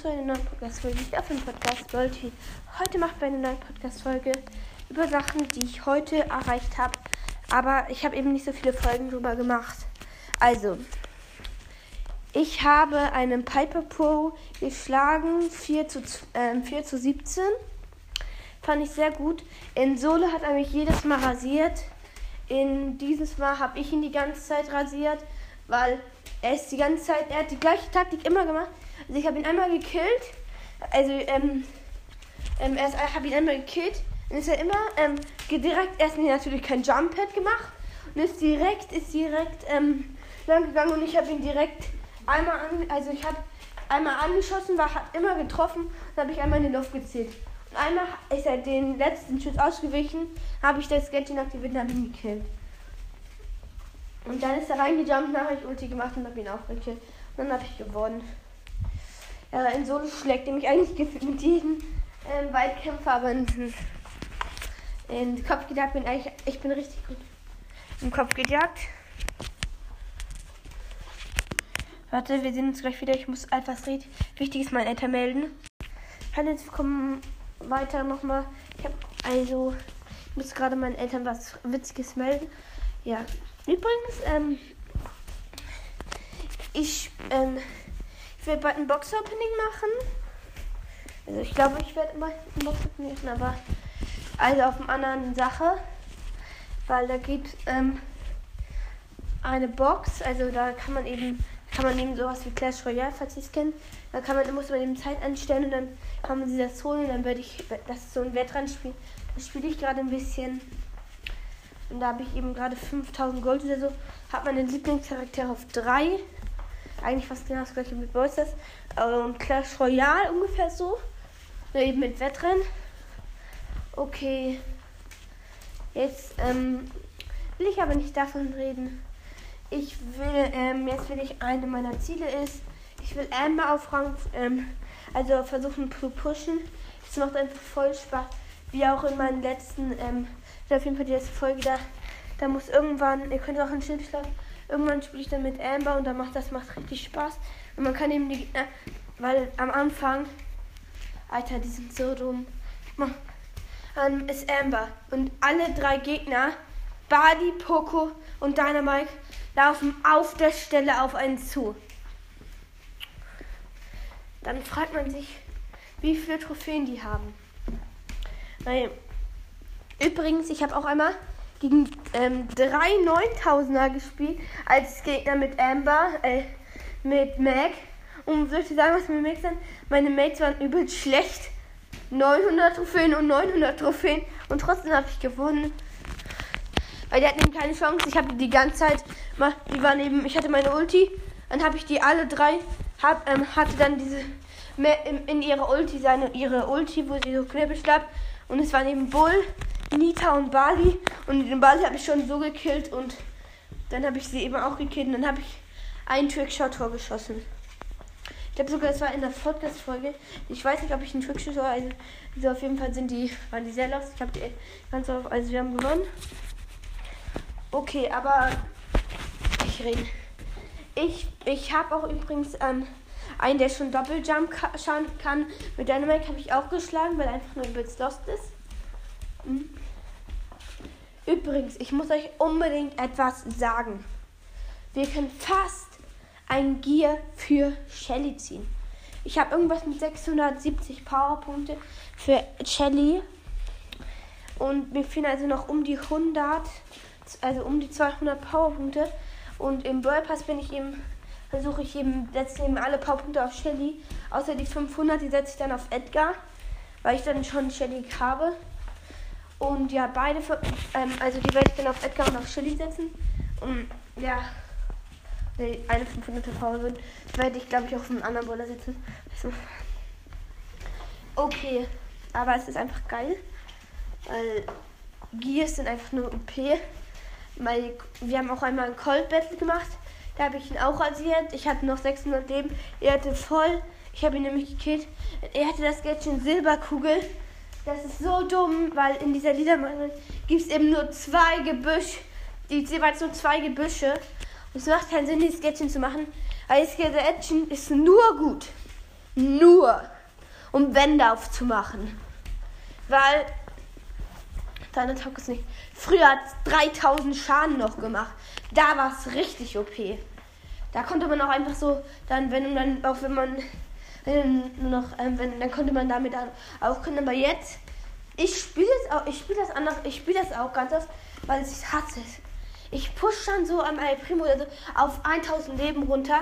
zu einer neuen Podcast-Folge. Ich auf dem Podcast Volti. Heute macht wir eine neue Podcast-Folge über Sachen, die ich heute erreicht habe. Aber ich habe eben nicht so viele Folgen drüber gemacht. Also, ich habe einen Piper Pro geschlagen, 4 zu, äh, 4 zu 17. Fand ich sehr gut. In Solo hat er mich jedes Mal rasiert. In dieses Mal habe ich ihn die ganze Zeit rasiert, weil er ist die ganze Zeit, er hat die gleiche Taktik immer gemacht. Also ich habe ihn einmal gekillt. Also, ähm, ähm, er habe ihn einmal gekillt. Und ist er immer ähm, direkt erst natürlich kein Jump Pad gemacht und ist direkt, ist direkt ähm, lang gegangen und ich habe ihn direkt einmal an, also ich habe einmal angeschossen, war hat immer getroffen, dann habe ich einmal in die Luft gezählt. Und einmal ist er den letzten Schuss ausgewichen, habe ich das Gadget aktiviert und habe ihn gekillt. Und dann ist er reingejumpt, nachher ich Ulti gemacht und habe ihn auch gekillt. Und dann habe ich gewonnen. Ja, in Solo schlägt er mich eigentlich mit jedem ähm, Weitkämpfer, aber in, in den Kopf gejagt bin eigentlich, ich bin richtig gut im Kopf gejagt. Warte, wir sehen uns gleich wieder. Ich muss etwas Wichtiges meinen Eltern melden. Hallo, jetzt kommen weiter nochmal. Ich habe also, ich muss gerade meinen Eltern was Witziges melden. Ja, übrigens, ähm, ich, ähm, ich werde bald ein Box-Opening machen. Also ich glaube, ich werde mal ein Box-Opening machen, aber also auf einer anderen Sache. Weil da gibt ähm, eine Box, also da kann man eben, kann man eben sowas wie Clash Royale, falls ihr es kennt. Da kann man, muss man eben Zeit anstellen und dann kann man sich das holen und dann werde ich, das ist so ein Wettrennen-Spiel. Das spiele ich gerade ein bisschen. Und da habe ich eben gerade 5000 Gold oder so. Hat meinen Lieblingscharakter auf 3 eigentlich fast genau das gleiche mit Boysters. Und Clash Royale ungefähr so. Nur eben mit Wettrennen. Okay. Jetzt ähm, will ich aber nicht davon reden. Ich will, ähm, jetzt will ich, eine meiner Ziele ist, ich will Amber auf Rang, ähm, also versuchen zu pushen. Es macht einfach voll Spaß. Wie auch in meinen letzten, ähm, auf jeden Fall die letzte Folge da, da muss irgendwann, ihr könnt auch ein Schild schlagen, Irgendwann spiele ich dann mit Amber und dann macht das macht richtig Spaß. Und man kann eben die Gegner, weil am Anfang, Alter, die sind so dumm. Dann ist Amber und alle drei Gegner, Badi, Poco und Dynamite, laufen auf der Stelle auf einen zu. Dann fragt man sich, wie viele Trophäen die haben. Übrigens, ich habe auch einmal gegen ähm, drei 9000er gespielt als Gegner mit Amber, äh, mit Mac. Und soll ich sagen, was mir Mac sind? Meine Mates waren übelst schlecht. 900 Trophäen und 900 Trophäen. Und trotzdem habe ich gewonnen. Weil die hatten eben keine Chance. Ich habe die ganze Zeit, die waren eben, ich hatte meine Ulti. Dann habe ich die alle drei, hab, ähm, hatte dann diese in, ihrer Ulti, seine, ihre Ulti, wo sie so knippisch bleibt. Und es waren eben Bull, Nita und Bali. Und den Bali habe ich schon so gekillt und dann habe ich sie eben auch gekillt und dann habe ich einen Trickshot-Tor geschossen. Ich glaube sogar, das war in der Podcast-Folge. Ich weiß nicht, ob ich einen Trickshot also, also auf jeden Fall sind die, waren die sehr los. Ich habe die ganz auf, also wir haben gewonnen. Okay, aber ich rede. Ich, ich habe auch übrigens ähm, einen, der schon Doppeljump kann. Mit Dynamite habe ich auch geschlagen, weil einfach nur übelst lost ist. Hm. Übrigens, ich muss euch unbedingt etwas sagen. Wir können fast ein Gear für Shelly ziehen. Ich habe irgendwas mit 670 Powerpunkte für Shelly. Und mir fehlen also noch um die 100, also um die 200 Powerpunkte. Und im Brawl Pass bin ich eben, versuche ich eben, setze eben alle Powerpunkte auf Shelly. Außer die 500, die setze ich dann auf Edgar, weil ich dann schon Shelly habe. Und ja, beide, ähm, also die werde ich dann auf Edgar und auf Chili setzen. Und ja, eine 500er Power sind, werde ich glaube ich auf einen anderen Bowler setzen. Okay, aber es ist einfach geil. Weil Gears sind einfach nur OP. Weil wir haben auch einmal ein Cold Battle gemacht. Da habe ich ihn auch rasiert. Ich hatte noch 600 Leben. Er hatte voll. Ich habe ihn nämlich gekillt. Er hatte das Gadget Silberkugel. Das ist so dumm, weil in dieser Liedermann gibt es eben nur zwei Gebüsch. Die jeweils nur zwei Gebüsche. Und es macht keinen Sinn, dieses Sketchen zu machen. Weil das Sketchen ist nur gut. nur um Wände aufzumachen. Weil deine taugt es nicht. Früher hat es 3000 Schaden noch gemacht. Da war es richtig OP. Da konnte man auch einfach so, dann, wenn dann, auch wenn man, wenn nur noch, ähm, wenn, dann konnte man damit auch können. Aber jetzt, ich spiele es auch, ich spiele das anders, ich spiele das auch ganz oft, weil ich hasse es. Ich push dann so am El Primo also auf 1000 Leben runter.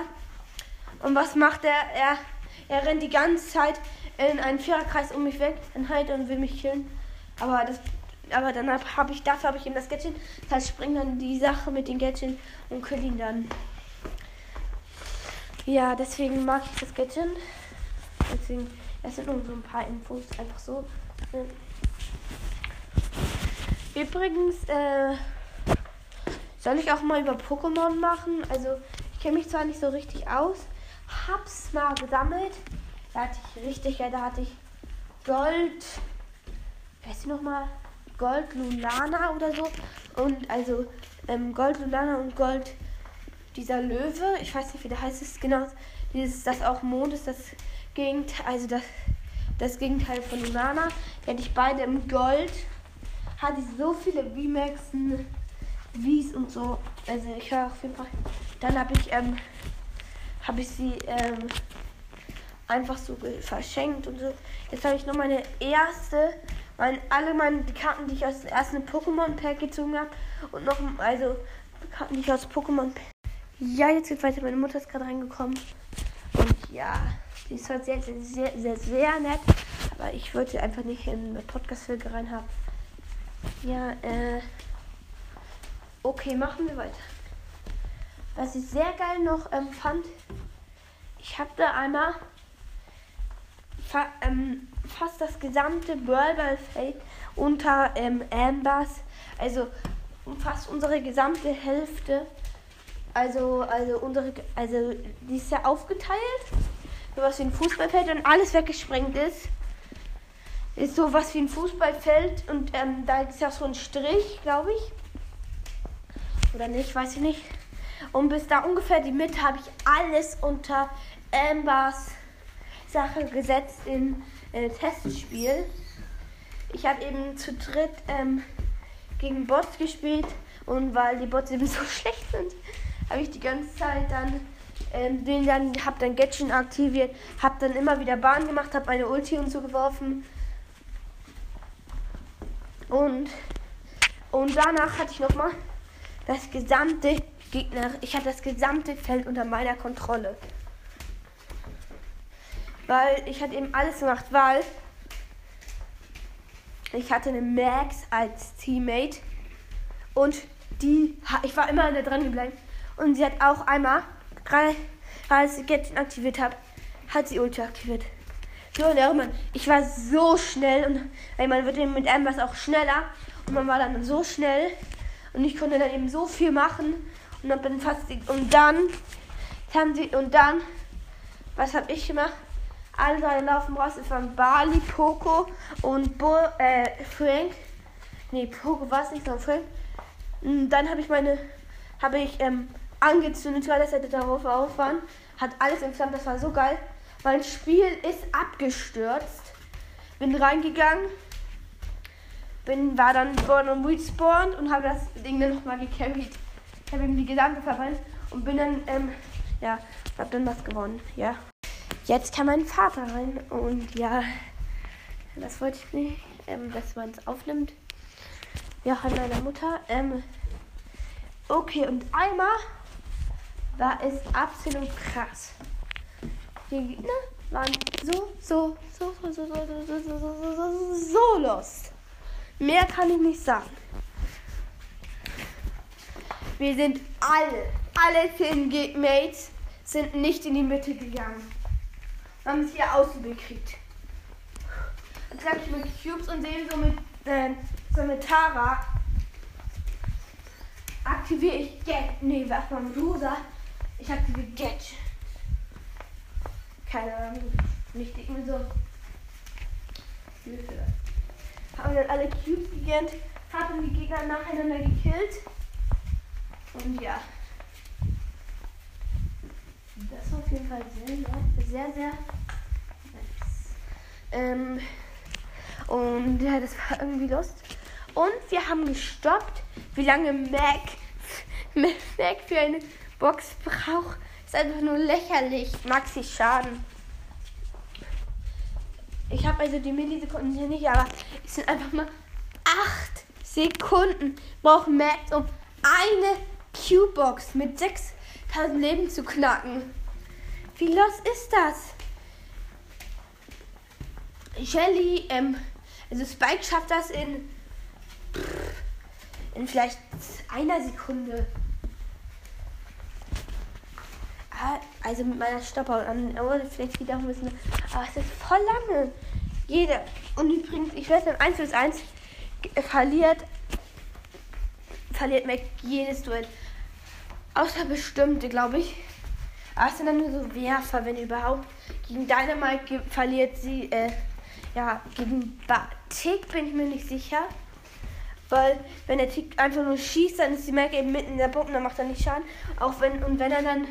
Und was macht er? Er, er rennt die ganze Zeit in einen Viererkreis um mich weg, dann halt und will mich killen. Aber das aber dann habe ich dafür habe ich ihm das Gadget. Das heißt, springt dann die Sache mit den Gadget und kill ihn dann. Ja, deswegen mag ich das Gadget. Deswegen, es sind nur so ein paar Infos, einfach so. Übrigens, äh, soll ich auch mal über Pokémon machen? Also, ich kenne mich zwar nicht so richtig aus, hab's mal gesammelt. Da hatte ich richtig, ja, da hatte ich Gold. Weißt du noch mal? Gold Lulana oder so. Und also ähm, Gold Lulana und Gold dieser Löwe. Ich weiß nicht, wie der heißt es genau. Dieses, das auch Mond ist das Gegenteil, also das, das Gegenteil von Lulana. Die hatte ich beide im Gold. Hatte so viele V-Maxen, Vs und so. Also ich höre auf jeden Fall. Dann habe ich, ähm, habe ich sie ähm, einfach so verschenkt und so. Jetzt habe ich noch meine erste mein, alle meine Karten, die ich aus dem ersten Pokémon-Pack gezogen habe. Und noch, also Karten, die ich aus Pokémon. Ja, jetzt geht weiter. Meine Mutter ist gerade reingekommen. Die ist zwar sehr, sehr, sehr, sehr, sehr nett. Aber ich wollte sie einfach nicht in eine Podcast-Folge reinhaben. Ja, äh. Okay, machen wir weiter. Was ich sehr geil noch ähm, fand, ich habe da einmal fa ähm, fast das gesamte Ballfeld unter ähm, Ambers. Also fast unsere gesamte Hälfte. Also, also unsere, also die ist ja aufgeteilt. So was wie ein Fußballfeld und alles weggesprengt ist. Ist so was wie ein Fußballfeld und ähm, da ist ja so ein Strich, glaube ich. Oder nicht, weiß ich nicht. Und bis da ungefähr die Mitte habe ich alles unter Ambers Sache gesetzt in äh, Testspiel. Ich habe eben zu dritt ähm, gegen Bots gespielt und weil die Bots eben so schlecht sind, habe ich die ganze Zeit dann ähm, den dann habe dann Gatchen aktiviert, habe dann immer wieder Bahn gemacht, habe meine Ulti und so geworfen und und danach hatte ich noch mal das gesamte Gegner, ich hatte das gesamte Feld unter meiner Kontrolle. Weil ich hatte eben alles gemacht, weil ich hatte eine Max als Teammate und die, ich war immer da dran geblieben und sie hat auch einmal, gerade als ich Gadget aktiviert habe, hat sie Ulti aktiviert. So, und ich war so schnell und weil man wird eben mit Ambers auch schneller und man war dann so schnell und ich konnte dann eben so viel machen und dann fast und dann haben sie und dann was habe ich gemacht? Alle drei laufen raus. Es waren Bali, Poco und Bo äh, Frank. Nee, Poco war es nicht, sondern Frank. Und dann habe ich meine, habe ich ähm, angezündet, weil das hätte darauf auffahren. Hat alles entflammt, das war so geil. Mein Spiel ist abgestürzt. Bin reingegangen. Bin, war dann born und respawned und habe das Ding dann nochmal gecarried. Ich habe ihm die gesamte verbrannt und bin dann, ähm, ja, hab dann was gewonnen, ja. Jetzt kam mein Vater rein und ja, das wollte ich nicht, ähm, dass man es aufnimmt. Ja, von meiner Mutter. Ähm, okay, und einmal war es absolut krass. Die Gegner waren so, so, so, so, so, so, so, so, so, so, so, so lost. Mehr kann ich nicht sagen. Wir sind alle, alle zehn Mates sind nicht in die Mitte gegangen haben es hier außen gekriegt. Jetzt habe ich mit Cubes und sehe so mit, äh, so mit Tara. Aktiviere ich Get. Nee, was mal mit Rosa. Ich aktiviere Get. Keine Ahnung. Nicht irgendwie so. Hilfe. Haben dann alle Cubes gegönnt. Haben die Gegner nacheinander gekillt. Und ja. Das war auf jeden Fall sehr, sehr, sehr Ähm, und ja, das war irgendwie Lust. Und wir haben gestoppt, wie lange Mac, Mac für eine Box braucht. Ist einfach nur lächerlich. Maxi Schaden. Ich habe also die Millisekunden hier nicht, aber es sind einfach mal 8 Sekunden braucht Max, um eine Q-Box mit 6000 Leben zu knacken. Wie los ist das? Shelly, ähm, also Spike schafft das in, in vielleicht einer Sekunde. Also mit meiner Stopper und dann vielleicht wieder müssen. Aber es ist voll lange. Jeder. Und übrigens, ich weiß dann 1 bis 1 verliert verliert Mac jedes Duell. Außer bestimmte, glaube ich. Aber es sind dann nur so Werfer, wenn überhaupt. Gegen Dynamite verliert sie, äh, ja, gegen Tick bin ich mir nicht sicher. Weil, wenn der Tick einfach nur schießt, dann ist die Mac eben mitten in der Bombe, dann macht er nicht Schaden. Auch wenn, und wenn er dann,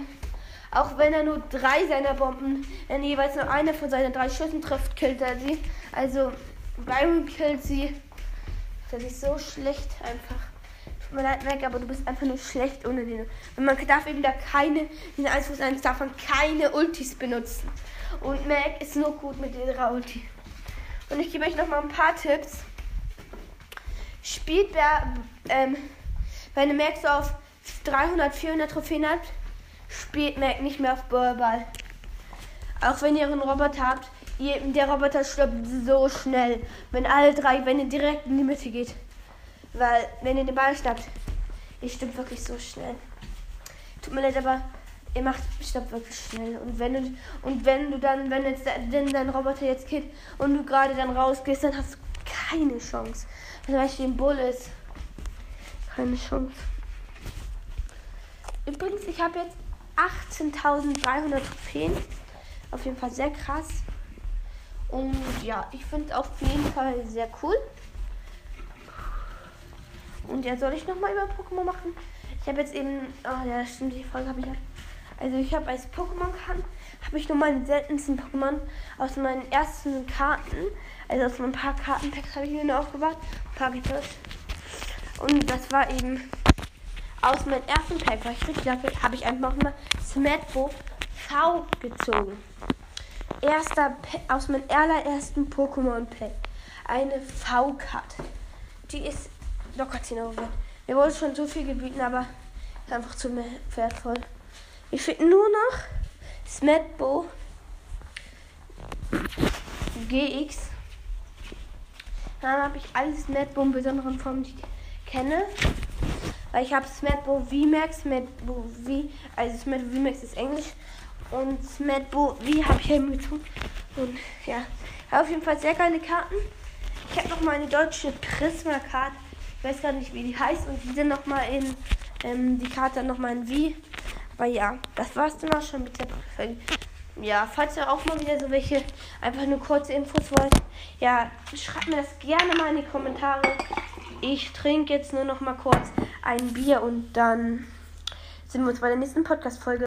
auch wenn er nur drei seiner Bomben, wenn jeweils nur eine von seinen drei Schüssen trifft, killt er sie. Also, Byron killt sie. Das ist so schlecht einfach. Tut mir leid, Mac, aber du bist einfach nur schlecht ohne den. Und man darf eben da keine, in 1 vs 1 darf man keine Ultis benutzen. Und Mac ist nur gut mit ihrer Ulti. Und ich gebe euch noch mal ein paar Tipps. Spielt wer, ähm, wenn ihr Mac so auf 300, 400 Trophäen habt, spielt Mac nicht mehr auf Ballball. Auch wenn ihr einen Roboter habt, der Roboter stirbt so schnell, wenn alle drei, wenn ihr direkt in die Mitte geht. Weil, wenn ihr den Ball schnappt, ihr stirbt wirklich so schnell. Tut mir leid, aber ihr macht stirbt wirklich schnell. Und wenn du, und wenn du dann, wenn jetzt denn dein Roboter jetzt killt und du gerade dann rausgehst, dann hast du keine Chance. Wenn zum Beispiel ein Bull ist. Keine Chance. Übrigens, ich habe jetzt 18.300 Trophäen. Auf jeden Fall sehr krass. Und ja, ich finde es auf jeden Fall sehr cool. Und ja, soll ich nochmal über Pokémon machen? Ich habe jetzt eben. Oh ja, stimmt, die Frage habe ich ja. Also ich habe als Pokémon kann, habe ich nur meine seltensten Pokémon aus meinen ersten Karten. Also aus ein paar Kartenpacks habe ich mir nur aufgebaut. Pagitos. Und das war eben aus meinem ersten Pack, weil ich richtig habe ich einfach mal Smetbo V gezogen. Erster aus meinem allerersten Pokémon Pack. Eine V-Karte. Die ist locker 10 Euro wert. Mir wurde schon so viel gebieten, aber ist einfach zu wertvoll. Ich finde nur noch Smetbo GX. Dann habe ich alle Smetbo in besonderen Formen, die ich kenne. Weil ich habe Smetbo VMAX, Smetbo V, also Smetbo VMAX ist Englisch. Und Smetbo V habe ich eben gezogen. Und ja, auf jeden Fall sehr geile Karten. Ich habe noch mal eine deutsche Prisma-Karte ich weiß gar nicht, wie die heißt. Und die sind nochmal in ähm, die Karte nochmal in wie. Aber ja, das war's dann auch schon mit der Folge. Ja, falls ihr auch mal wieder so welche einfach nur kurze Infos wollt, ja, schreibt mir das gerne mal in die Kommentare. Ich trinke jetzt nur noch mal kurz ein Bier und dann sind wir uns bei der nächsten Podcast-Folge.